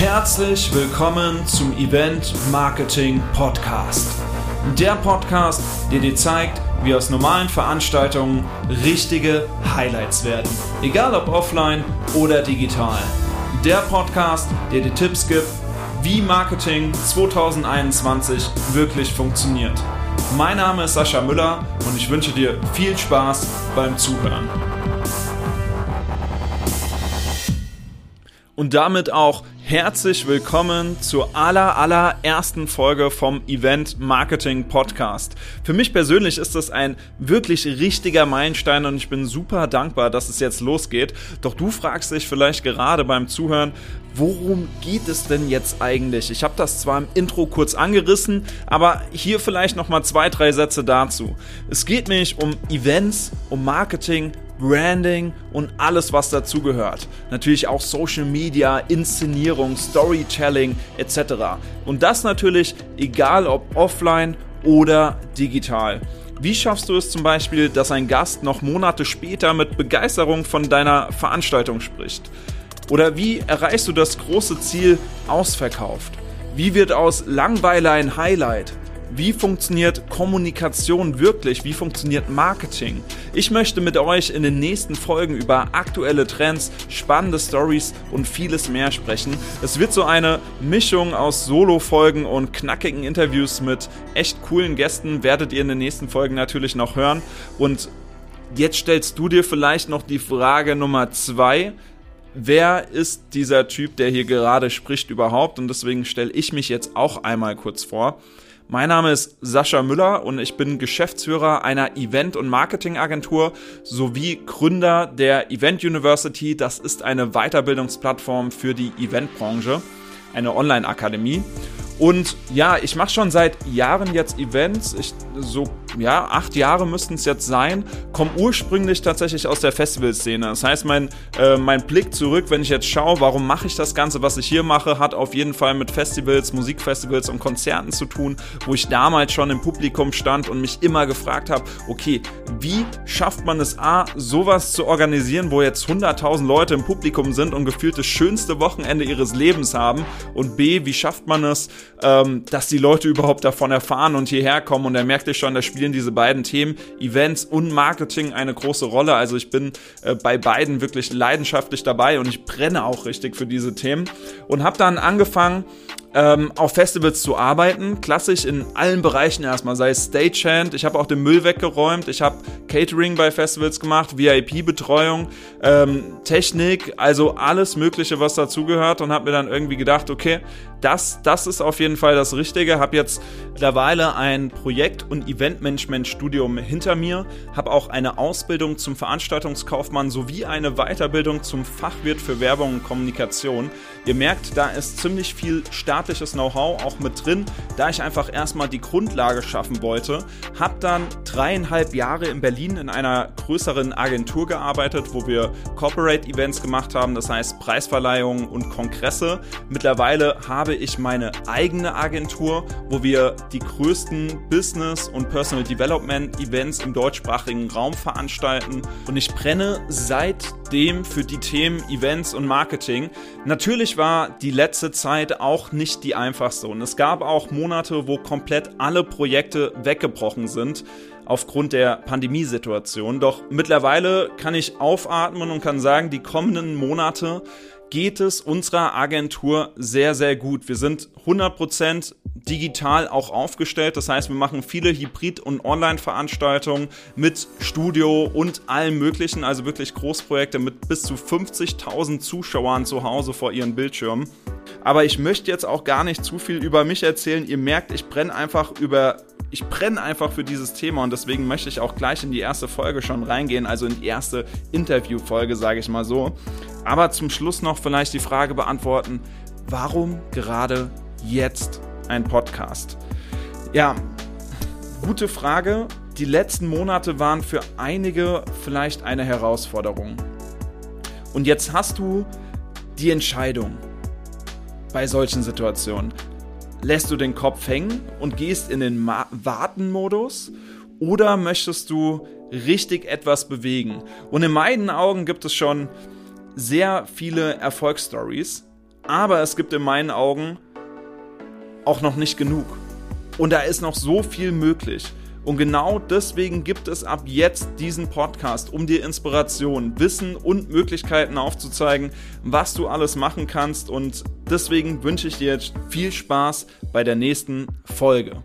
Herzlich willkommen zum Event Marketing Podcast. Der Podcast, der dir zeigt, wie aus normalen Veranstaltungen richtige Highlights werden. Egal ob offline oder digital. Der Podcast, der dir Tipps gibt, wie Marketing 2021 wirklich funktioniert. Mein Name ist Sascha Müller und ich wünsche dir viel Spaß beim Zuhören. Und damit auch herzlich willkommen zur aller, allerersten Folge vom Event Marketing Podcast. Für mich persönlich ist das ein wirklich richtiger Meilenstein und ich bin super dankbar, dass es jetzt losgeht. Doch du fragst dich vielleicht gerade beim Zuhören, worum geht es denn jetzt eigentlich? Ich habe das zwar im Intro kurz angerissen, aber hier vielleicht noch mal zwei, drei Sätze dazu. Es geht nämlich um Events, um Marketing, Branding und alles, was dazugehört. Natürlich auch Social Media, Inszenierung, Storytelling etc. Und das natürlich egal ob offline oder digital. Wie schaffst du es zum Beispiel, dass ein Gast noch Monate später mit Begeisterung von deiner Veranstaltung spricht? Oder wie erreichst du das große Ziel ausverkauft? Wie wird aus Langweiler ein Highlight? Wie funktioniert Kommunikation wirklich? Wie funktioniert Marketing? Ich möchte mit euch in den nächsten Folgen über aktuelle Trends, spannende Stories und vieles mehr sprechen. Es wird so eine Mischung aus Solo-Folgen und knackigen Interviews mit echt coolen Gästen, werdet ihr in den nächsten Folgen natürlich noch hören. Und jetzt stellst du dir vielleicht noch die Frage Nummer zwei. Wer ist dieser Typ, der hier gerade spricht überhaupt? Und deswegen stelle ich mich jetzt auch einmal kurz vor. Mein Name ist Sascha Müller und ich bin Geschäftsführer einer Event- und Marketingagentur sowie Gründer der Event University. Das ist eine Weiterbildungsplattform für die Eventbranche, eine Online-Akademie. Und ja, ich mache schon seit Jahren jetzt Events. Ich, so, ja, acht Jahre müssten es jetzt sein. Komme ursprünglich tatsächlich aus der Festivalszene. Das heißt, mein, äh, mein Blick zurück, wenn ich jetzt schaue, warum mache ich das Ganze, was ich hier mache, hat auf jeden Fall mit Festivals, Musikfestivals und Konzerten zu tun, wo ich damals schon im Publikum stand und mich immer gefragt habe, okay, wie schafft man es A, sowas zu organisieren, wo jetzt 100.000 Leute im Publikum sind und gefühlt das schönste Wochenende ihres Lebens haben? Und B, wie schafft man es, ähm, dass die Leute überhaupt davon erfahren und hierher kommen. Und merkte ich schon, da spielen diese beiden Themen, Events und Marketing, eine große Rolle. Also ich bin äh, bei beiden wirklich leidenschaftlich dabei und ich brenne auch richtig für diese Themen. Und habe dann angefangen, ähm, auf Festivals zu arbeiten, klassisch in allen Bereichen erstmal, sei es Stagehand, ich habe auch den Müll weggeräumt, ich habe Catering bei Festivals gemacht, VIP-Betreuung, ähm, Technik, also alles Mögliche, was dazugehört und habe mir dann irgendwie gedacht, okay, das, das ist auf jeden Fall das Richtige. Habe jetzt mittlerweile ein Projekt- und Eventmanagement-Studium hinter mir, habe auch eine Ausbildung zum Veranstaltungskaufmann sowie eine Weiterbildung zum Fachwirt für Werbung und Kommunikation. Ihr merkt, da ist ziemlich viel staatliches Know-how auch mit drin, da ich einfach erstmal die Grundlage schaffen wollte. Habe dann dreieinhalb Jahre in Berlin in einer größeren Agentur gearbeitet, wo wir Corporate Events gemacht haben, das heißt Preisverleihungen und Kongresse. Mittlerweile habe ich meine eigene Agentur, wo wir die größten Business- und Personal Development Events im deutschsprachigen Raum veranstalten. Und ich brenne seitdem für die Themen Events und Marketing. Natürlich war die letzte Zeit auch nicht die einfachste. Und es gab auch Monate, wo komplett alle Projekte weggebrochen sind aufgrund der Pandemiesituation. Doch mittlerweile kann ich aufatmen und kann sagen, die kommenden Monate geht es unserer Agentur sehr, sehr gut. Wir sind 100% digital auch aufgestellt. Das heißt, wir machen viele Hybrid- und Online-Veranstaltungen mit Studio und allem Möglichen. Also wirklich Großprojekte mit bis zu 50.000 Zuschauern zu Hause vor ihren Bildschirmen. Aber ich möchte jetzt auch gar nicht zu viel über mich erzählen. Ihr merkt, ich brenne einfach über ich brenne einfach für dieses Thema und deswegen möchte ich auch gleich in die erste Folge schon reingehen, also in die erste Interviewfolge, sage ich mal so. Aber zum Schluss noch vielleicht die Frage beantworten, warum gerade jetzt ein Podcast? Ja, gute Frage. Die letzten Monate waren für einige vielleicht eine Herausforderung. Und jetzt hast du die Entscheidung bei solchen Situationen lässt du den Kopf hängen und gehst in den Warten-Modus oder möchtest du richtig etwas bewegen? Und in meinen Augen gibt es schon sehr viele Erfolgsstories, Aber es gibt in meinen Augen auch noch nicht genug. Und da ist noch so viel möglich. Und genau deswegen gibt es ab jetzt diesen Podcast, um dir Inspiration, Wissen und Möglichkeiten aufzuzeigen, was du alles machen kannst. Und deswegen wünsche ich dir jetzt viel Spaß bei der nächsten Folge.